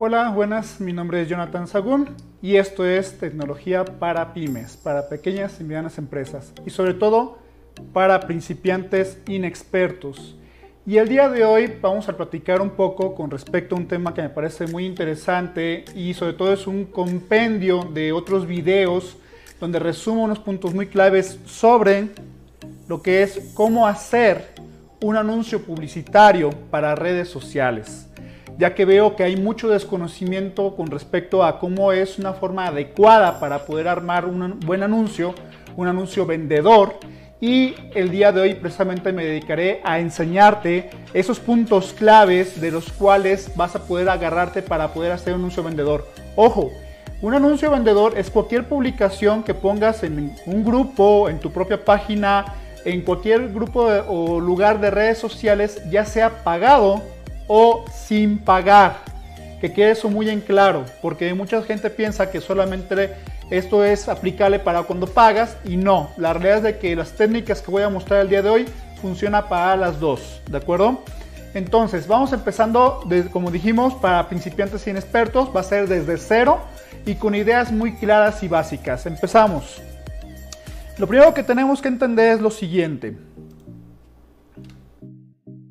Hola, buenas, mi nombre es Jonathan Sagún y esto es tecnología para pymes, para pequeñas y medianas empresas y sobre todo para principiantes inexpertos. Y el día de hoy vamos a platicar un poco con respecto a un tema que me parece muy interesante y sobre todo es un compendio de otros videos donde resumo unos puntos muy claves sobre lo que es cómo hacer un anuncio publicitario para redes sociales ya que veo que hay mucho desconocimiento con respecto a cómo es una forma adecuada para poder armar un buen anuncio, un anuncio vendedor. Y el día de hoy precisamente me dedicaré a enseñarte esos puntos claves de los cuales vas a poder agarrarte para poder hacer un anuncio vendedor. Ojo, un anuncio vendedor es cualquier publicación que pongas en un grupo, en tu propia página, en cualquier grupo o lugar de redes sociales, ya sea pagado o sin pagar. Que quede eso muy en claro, porque mucha gente piensa que solamente esto es aplicable para cuando pagas y no. La realidad es de que las técnicas que voy a mostrar el día de hoy funciona para las dos, ¿de acuerdo? Entonces, vamos empezando, como dijimos, para principiantes y inexpertos, va a ser desde cero y con ideas muy claras y básicas. Empezamos. Lo primero que tenemos que entender es lo siguiente.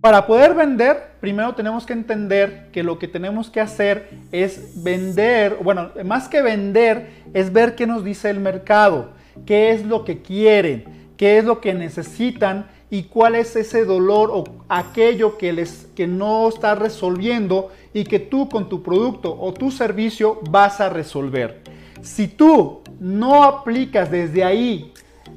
Para poder vender, primero tenemos que entender que lo que tenemos que hacer es vender, bueno, más que vender, es ver qué nos dice el mercado, qué es lo que quieren, qué es lo que necesitan y cuál es ese dolor o aquello que les que no está resolviendo y que tú con tu producto o tu servicio vas a resolver. Si tú no aplicas desde ahí,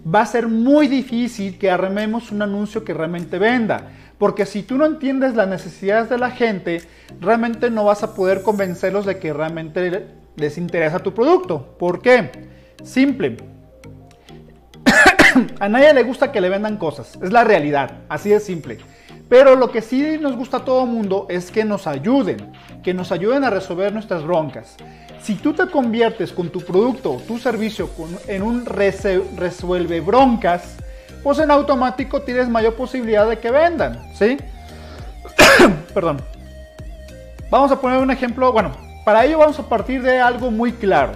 va a ser muy difícil que armemos un anuncio que realmente venda. Porque si tú no entiendes las necesidades de la gente, realmente no vas a poder convencerlos de que realmente les interesa tu producto. ¿Por qué? Simple. a nadie le gusta que le vendan cosas. Es la realidad. Así de simple. Pero lo que sí nos gusta a todo mundo es que nos ayuden, que nos ayuden a resolver nuestras broncas. Si tú te conviertes con tu producto o tu servicio en un resuelve broncas, pues en automático tienes mayor posibilidad de que vendan, ¿sí? Perdón. Vamos a poner un ejemplo, bueno, para ello vamos a partir de algo muy claro.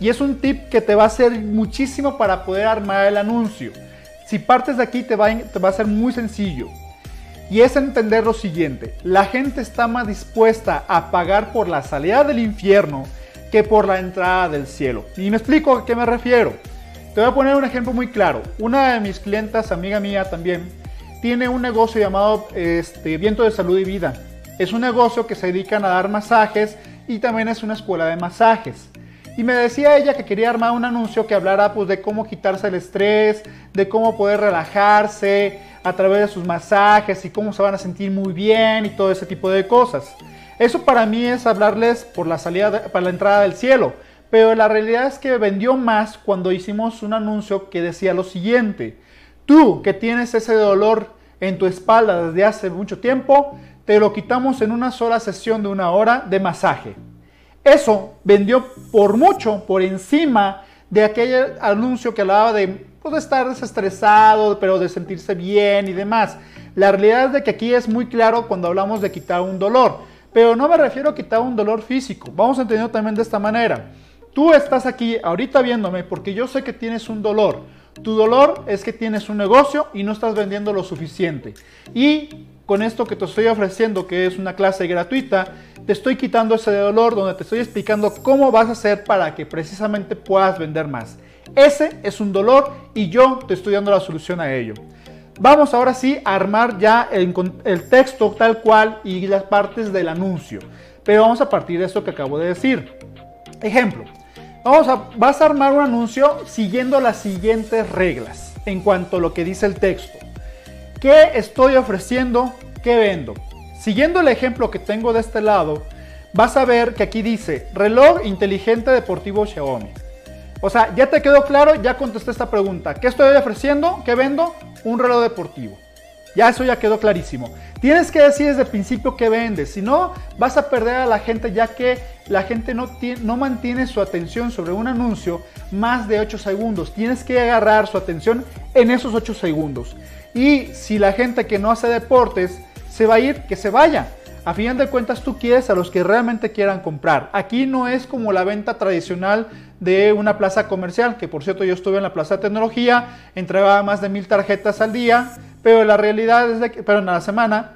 Y es un tip que te va a servir muchísimo para poder armar el anuncio. Si partes de aquí te va, te va a ser muy sencillo. Y es entender lo siguiente, la gente está más dispuesta a pagar por la salida del infierno que por la entrada del cielo. Y me explico a qué me refiero. Te voy a poner un ejemplo muy claro. Una de mis clientas, amiga mía también, tiene un negocio llamado este, Viento de Salud y Vida. Es un negocio que se dedican a dar masajes y también es una escuela de masajes. Y me decía ella que quería armar un anuncio que hablara pues, de cómo quitarse el estrés, de cómo poder relajarse a través de sus masajes y cómo se van a sentir muy bien y todo ese tipo de cosas. Eso para mí es hablarles por la salida, para la entrada del cielo. Pero la realidad es que vendió más cuando hicimos un anuncio que decía lo siguiente. Tú que tienes ese dolor en tu espalda desde hace mucho tiempo, te lo quitamos en una sola sesión de una hora de masaje. Eso vendió por mucho, por encima de aquel anuncio que hablaba de, pues, estar desestresado, pero de sentirse bien y demás. La realidad es de que aquí es muy claro cuando hablamos de quitar un dolor, pero no me refiero a quitar un dolor físico. Vamos a entenderlo también de esta manera. Tú estás aquí ahorita viéndome porque yo sé que tienes un dolor. Tu dolor es que tienes un negocio y no estás vendiendo lo suficiente. Y con esto que te estoy ofreciendo, que es una clase gratuita, te estoy quitando ese dolor donde te estoy explicando cómo vas a hacer para que precisamente puedas vender más. Ese es un dolor y yo te estoy dando la solución a ello. Vamos ahora sí a armar ya el, el texto tal cual y las partes del anuncio. Pero vamos a partir de esto que acabo de decir. Ejemplo, Vamos a, vas a armar un anuncio siguiendo las siguientes reglas en cuanto a lo que dice el texto. ¿Qué estoy ofreciendo? ¿Qué vendo? Siguiendo el ejemplo que tengo de este lado, vas a ver que aquí dice reloj inteligente deportivo Xiaomi. O sea, ya te quedó claro, ya contesté esta pregunta. ¿Qué estoy ofreciendo? ¿Qué vendo? Un reloj deportivo. Ya eso ya quedó clarísimo. Tienes que decir desde el principio qué vendes, si no vas a perder a la gente ya que la gente no, no mantiene su atención sobre un anuncio más de 8 segundos. Tienes que agarrar su atención en esos 8 segundos. Y si la gente que no hace deportes se va a ir, que se vaya. A fin de cuentas tú quieres a los que realmente quieran comprar. Aquí no es como la venta tradicional de una plaza comercial, que por cierto yo estuve en la plaza de tecnología, entregaba más de mil tarjetas al día, pero la realidad es que, pero en la semana,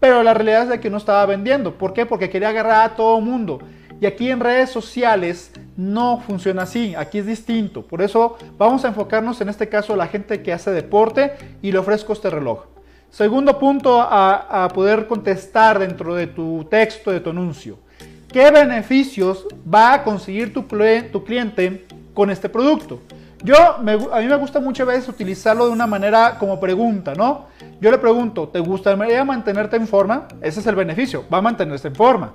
pero la realidad es de que no estaba vendiendo. ¿Por qué? Porque quería agarrar a todo mundo. Y aquí en redes sociales no funciona así, aquí es distinto. Por eso vamos a enfocarnos en este caso a la gente que hace deporte y le ofrezco este reloj. Segundo punto a, poder contestar dentro de tu texto, de tu anuncio. ¿Qué beneficios va a conseguir tu, tu cliente con este producto? Yo, a mí me gusta muchas veces utilizarlo de una manera como pregunta, ¿no? Yo le pregunto, ¿te gustaría mantenerte en forma? Ese es el beneficio, va a mantenerse en forma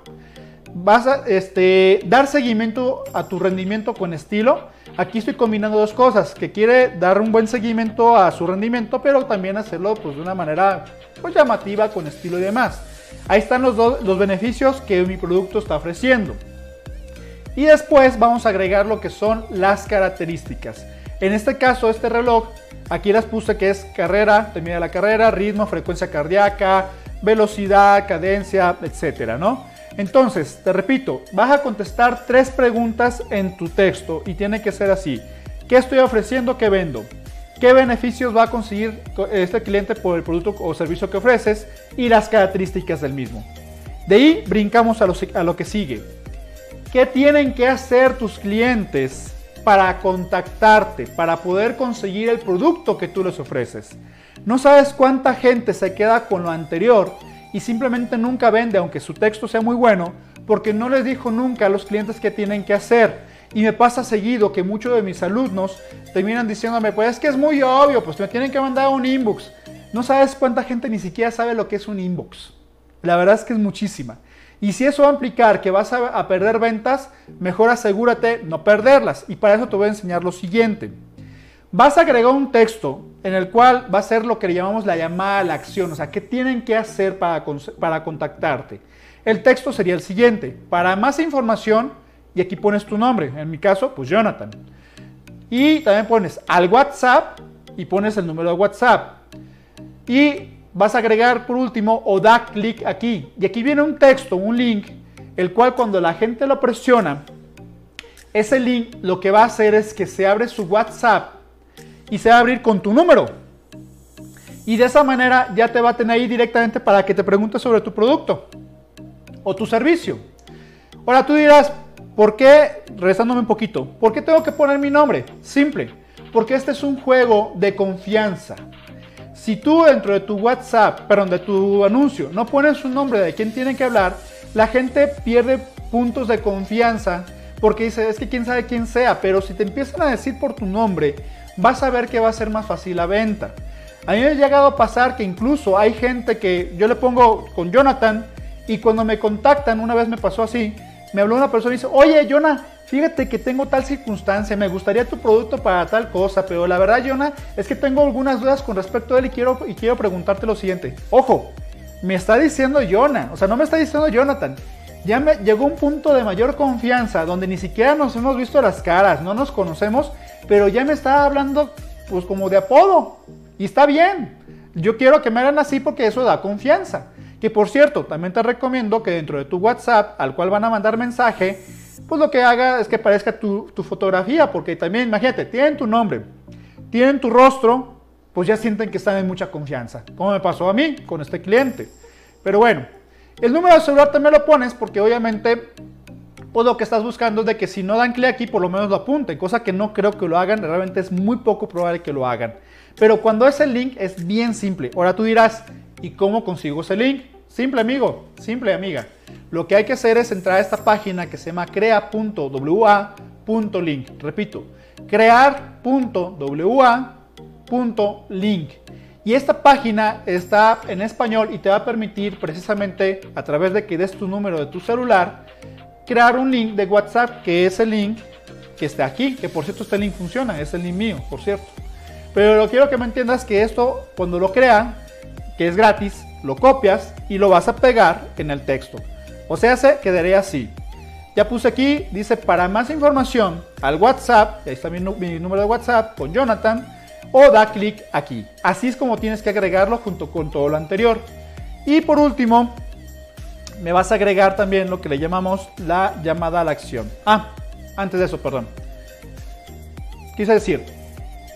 vas a este, dar seguimiento a tu rendimiento con estilo. Aquí estoy combinando dos cosas, que quiere dar un buen seguimiento a su rendimiento, pero también hacerlo pues, de una manera pues, llamativa, con estilo y demás. Ahí están los, dos, los beneficios que mi producto está ofreciendo. Y después vamos a agregar lo que son las características. En este caso, este reloj, aquí las puse que es carrera, te mide la carrera, ritmo, frecuencia cardíaca, velocidad, cadencia, etcétera, ¿no? Entonces, te repito, vas a contestar tres preguntas en tu texto y tiene que ser así. ¿Qué estoy ofreciendo? ¿Qué vendo? ¿Qué beneficios va a conseguir este cliente por el producto o servicio que ofreces? Y las características del mismo. De ahí brincamos a lo, a lo que sigue. ¿Qué tienen que hacer tus clientes para contactarte, para poder conseguir el producto que tú les ofreces? No sabes cuánta gente se queda con lo anterior y simplemente nunca vende, aunque su texto sea muy bueno, porque no les dijo nunca a los clientes qué tienen que hacer. Y me pasa seguido que muchos de mis alumnos terminan diciéndome, pues es que es muy obvio, pues me tienen que mandar un inbox. No sabes cuánta gente ni siquiera sabe lo que es un inbox. La verdad es que es muchísima. Y si eso va a implicar que vas a, perder ventas, mejor asegúrate no perderlas. Y para eso te voy a enseñar lo siguiente. Vas a agregar un texto en el cual va a ser lo que llamamos la llamada a la acción, o sea, ¿qué tienen que hacer para, para contactarte? El texto sería el siguiente, para más información, y aquí pones tu nombre, en mi caso, pues Jonathan. Y también pones al WhatsApp y pones el número de WhatsApp. Y vas a agregar por último o da clic aquí. Y aquí viene un texto, un link, el cual cuando la gente lo presiona, ese link lo que va a hacer es que se abre su WhatsApp y se va a abrir con tu número. Y de esa manera ya te va a tener ahí directamente para que te pregunte sobre tu producto o tu servicio. Ahora tú dirás, ¿por qué, rezándome un poquito, por qué tengo que poner mi nombre? Simple, porque este es un juego de confianza. Si tú dentro de tu WhatsApp, perdón, de tu anuncio, no pones un nombre de quién tiene que hablar, la gente pierde puntos de confianza porque dice, es que quién sabe quién sea, pero si te empiezan a decir por tu nombre, vas a ver que va a ser más fácil la venta. A mí me ha llegado a pasar que incluso hay gente que yo le pongo con Jonathan y cuando me contactan, una vez me pasó así, me habló una persona y dice, oye, Jonah, fíjate que tengo tal circunstancia, me gustaría tu producto para tal cosa, pero la verdad, Jonah, es que tengo algunas dudas con respecto a él y quiero, y quiero preguntarte lo siguiente. Ojo, me está diciendo Jonah, o sea, no me está diciendo Jonathan. Ya me llegó un punto de mayor confianza donde ni siquiera nos hemos visto las caras, no nos conocemos pero ya me está hablando pues como de apodo. Y está bien. Yo quiero que me hagan así porque eso da confianza. Que por cierto, también te recomiendo que dentro de tu WhatsApp, al cual van a mandar mensaje, pues lo que haga es que parezca tu, tu fotografía, porque también, imagínate, tienen tu nombre, tienen tu rostro, pues ya sienten que están en mucha confianza. Como me pasó a mí con este cliente. Pero bueno, el número de celular también lo pones porque obviamente pues lo que estás buscando es de que si no dan clic aquí, por lo menos lo apunten, cosa que no creo que lo hagan, realmente es muy poco probable que lo hagan. Pero cuando es el link es bien simple. Ahora tú dirás, ¿y cómo consigo ese link? Simple amigo, simple amiga. Lo que hay que hacer es entrar a esta página que se llama crea.wa.link. Repito, crear.wa.link. Y esta página está en español y te va a permitir precisamente a través de que des tu número de tu celular crear un link de WhatsApp, que es el link que está aquí, que por cierto este link funciona, es el link mío, por cierto. Pero lo quiero que me entiendas que esto, cuando lo crean, que es gratis, lo copias y lo vas a pegar en el texto. O sea, se quedaría así. Ya puse aquí, dice para más información al WhatsApp, ahí está mi, mi número de WhatsApp con Jonathan, o da clic aquí. Así es como tienes que agregarlo junto con todo lo anterior. Y por último, me vas a agregar también lo que le llamamos la llamada a la acción. Ah, antes de eso, perdón. Quise decir,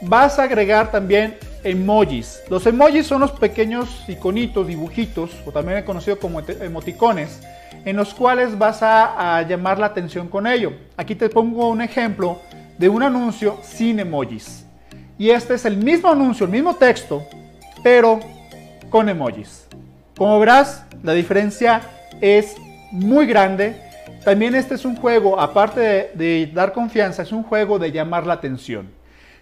vas a agregar también emojis. Los emojis son los pequeños iconitos, dibujitos, o también conocido como emoticones, en los cuales vas a, a, llamar la atención con ello. Aquí te pongo un ejemplo de un anuncio sin emojis. Y este es el mismo anuncio, el mismo texto, pero con emojis. Como verás, la diferencia es muy grande. También este es un juego, aparte de, dar confianza, es un juego de llamar la atención.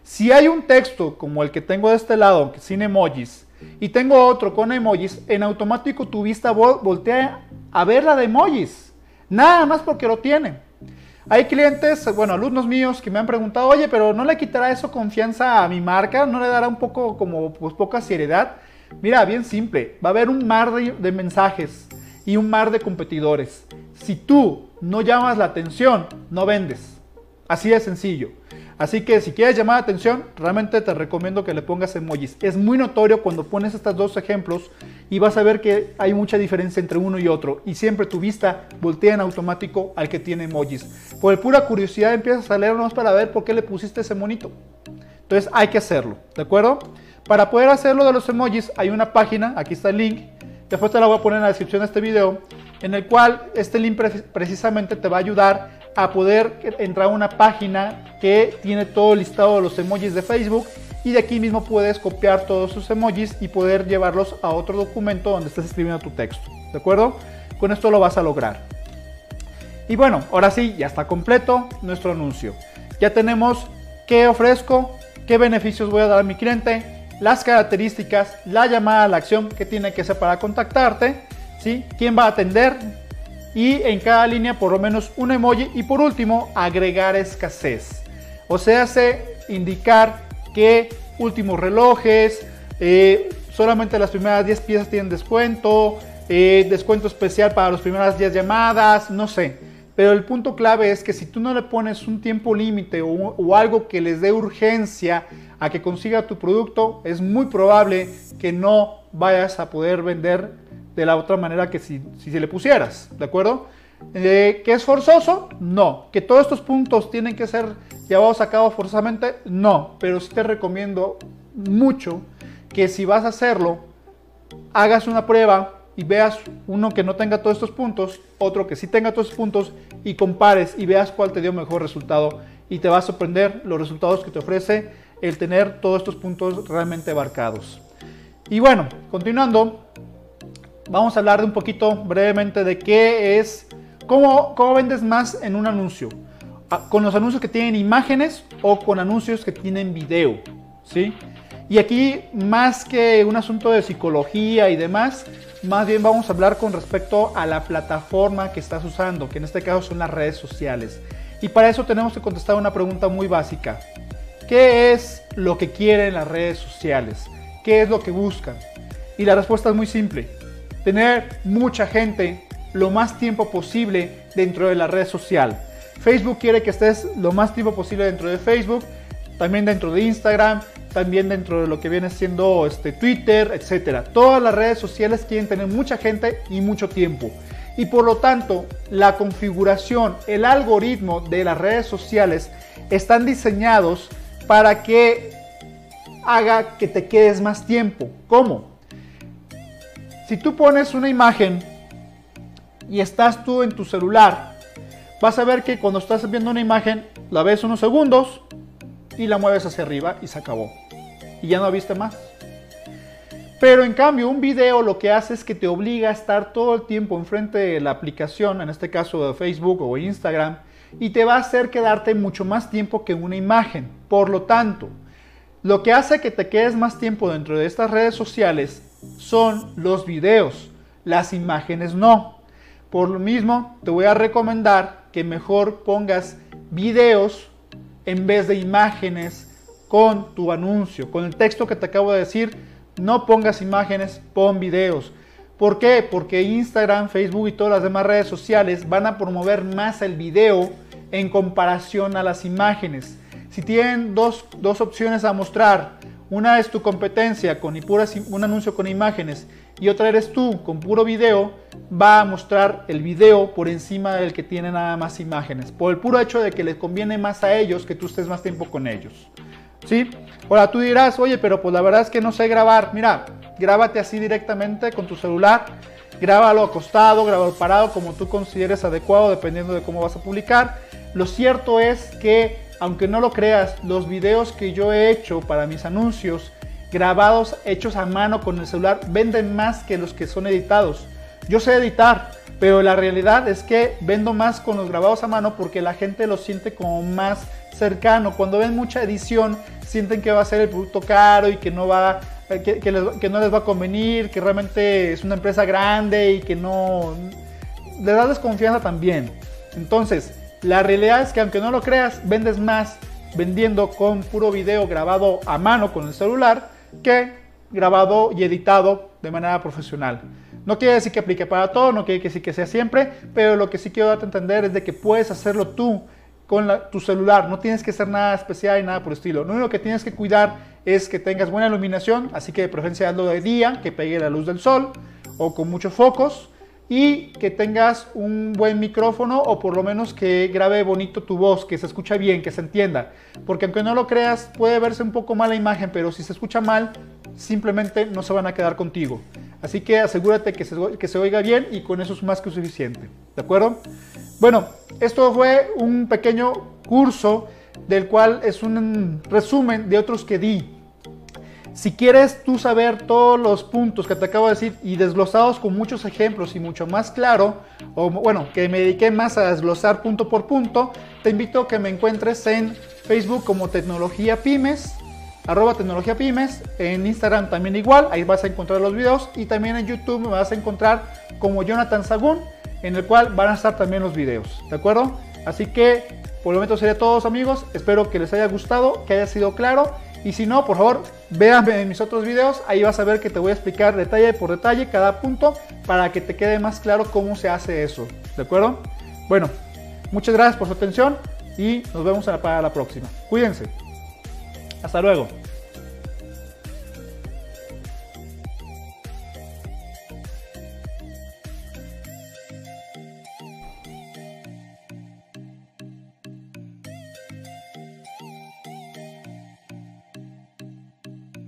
Si hay un texto como el que tengo de este lado, sin emojis, y tengo otro con emojis, en automático tu vista voltea a ver la de emojis. Nada más porque lo tiene. Hay clientes, bueno, alumnos míos que me han preguntado, oye, pero ¿no le quitará eso confianza a mi marca? ¿No le dará un poco como pues, poca seriedad? Mira, bien simple, va a haber un mar de mensajes y un mar de competidores. Si tú no llamas la atención, no vendes. Así de sencillo. Así que si quieres llamar la atención, realmente te recomiendo que le pongas emojis. Es muy notorio cuando pones estos dos ejemplos y vas a ver que hay mucha diferencia entre uno y otro. Y siempre tu vista voltea en automático al que tiene emojis. Por pura curiosidad empiezas a leernos para ver por qué le pusiste ese monito. Entonces hay que hacerlo, ¿de acuerdo? Para poder hacerlo de los emojis hay una página, aquí está el link, después te la voy a poner en la descripción de este video, en el cual este link precisamente te va a ayudar a poder entrar a una página que tiene todo listado de los emojis de Facebook y de aquí mismo puedes copiar todos sus emojis y poder llevarlos a otro documento donde estés escribiendo tu texto. ¿De acuerdo? Con esto lo vas a lograr. Y bueno, ahora sí, ya está completo nuestro anuncio. Ya tenemos qué ofrezco, qué beneficios voy a dar a mi cliente, las características, la llamada a la acción que tiene que hacer para contactarte, ¿sí? quién va a atender, y en cada línea por lo menos un emoji y por último agregar escasez. O sea, hace indicar que últimos relojes, eh, solamente las primeras 10 piezas tienen descuento, eh, descuento especial para las primeras 10 llamadas, no sé. Pero el punto clave es que si tú no le pones un tiempo límite o, algo que les dé urgencia a que consiga tu producto, es muy probable que no vayas a poder vender de la otra manera que si, si se le pusieras, ¿de acuerdo? Eh, ¿Que es forzoso? No. ¿Que todos estos puntos tienen que ser llevados a cabo forzosamente? No. Pero sí te recomiendo mucho que si vas a hacerlo, hagas una prueba y veas uno que no tenga todos estos puntos, otro que sí tenga todos estos puntos y compares y veas cuál te dio mejor resultado y te va a sorprender los resultados que te ofrece el tener todos estos puntos realmente abarcados. Y bueno, continuando, vamos a hablar de un poquito brevemente de qué es, cómo, cómo vendes más en un anuncio. Ah, con los anuncios que tienen imágenes o con anuncios que tienen video. ¿sí? Y aquí, más que un asunto de psicología y demás, más bien vamos a hablar con respecto a la plataforma que estás usando, que en este caso son las redes sociales. Y para eso tenemos que contestar una pregunta muy básica. ¿Qué es lo que quieren las redes sociales? ¿Qué es lo que buscan? Y la respuesta es muy simple tener mucha gente lo más tiempo posible dentro de la red social. Facebook quiere que estés lo más tiempo posible dentro de Facebook, también dentro de Instagram, también dentro de lo que viene siendo este, Twitter, etc. Todas las redes sociales quieren tener mucha gente y mucho tiempo. Y por lo tanto, la configuración, el algoritmo de las redes sociales están diseñados para que haga que te quedes más tiempo. ¿Cómo? Si tú pones una imagen y estás tú en tu celular, vas a ver que cuando estás viendo una imagen, la ves unos segundos y la mueves hacia arriba y se acabó. Y ya no viste más. Pero en cambio, un video lo que hace es que te obliga a estar todo el tiempo enfrente de la aplicación, en este caso de Facebook o Instagram, y te va a hacer quedarte mucho más tiempo que una imagen. Por lo tanto, lo que hace que te quedes más tiempo dentro de estas redes sociales son los videos, las imágenes no. Por lo mismo, te voy a recomendar que mejor pongas videos en vez de imágenes con tu anuncio. Con el texto que te acabo de decir, no pongas imágenes, pon videos. ¿Por qué? Porque Instagram, Facebook y todas las demás redes sociales van a promover más el video en comparación a las imágenes. Si tienen dos, dos opciones a mostrar, una es tu competencia con un anuncio con imágenes y otra eres tú con puro video, va a mostrar el video por encima del que tiene nada más imágenes, por el puro hecho de que les conviene más a ellos que tú estés más tiempo con ellos. ¿Sí? Ahora tú dirás, oye, pero pues la verdad es que no sé grabar. Mira, grábate así directamente con tu celular, grábalo acostado, grábalo parado, como tú consideres adecuado, dependiendo de cómo vas a publicar. Lo cierto es que aunque no lo creas, los videos que yo he hecho para mis anuncios, grabados, hechos a mano con el celular, venden más que los que son editados. Yo sé editar, pero la realidad es que vendo más con los grabados a mano porque la gente los siente como más cercano. Cuando ven mucha edición, sienten que va a ser el producto caro y que no va eh, que, que, no les va a convenir, que realmente es una empresa grande y que no le da desconfianza también. Entonces, la realidad es que aunque no lo creas, vendes más vendiendo con puro video grabado a mano con el celular que grabado y editado de manera profesional. No quiere decir que aplique para todo, no quiere decir que sea siempre, pero lo que sí quiero darte a entender es de que puedes hacerlo tú con tu celular, no tienes que hacer nada especial y nada por el estilo. Lo único que tienes que cuidar es que tengas buena iluminación, así que de preferencia hazlo de día, que pegue la luz del sol o con muchos focos y que tengas un buen micrófono o por lo menos que grabe bonito tu voz, que se escucha bien, que se entienda. Porque aunque no lo creas, puede verse un poco mala imagen, pero si se escucha mal, simplemente no se van a quedar contigo. Así que asegúrate que se, que se oiga bien y con eso es más que suficiente. ¿De acuerdo? Bueno, esto fue un pequeño curso del cual es un resumen de otros que di si quieres tú saber todos los puntos que te acabo de decir y desglosados con muchos ejemplos y mucho más claro, o bueno, que me dediqué más a desglosar punto por punto, te invito a que me encuentres en Facebook como Tecnología Pymes, arroba Tecnología Pymes, en Instagram también igual, ahí vas a encontrar los videos y también en YouTube me vas a encontrar como Jonathan Sagún, en el cual van a estar también los videos, ¿de acuerdo? Así que por el momento sería todos amigos, espero que les haya gustado, que haya sido claro y si no, por favor, véanme en mis otros videos, ahí vas a ver que te voy a explicar detalle por detalle cada punto para que te quede más claro cómo se hace eso, ¿de acuerdo? Bueno, muchas gracias por su atención y nos vemos para la próxima. Cuídense. Hasta luego.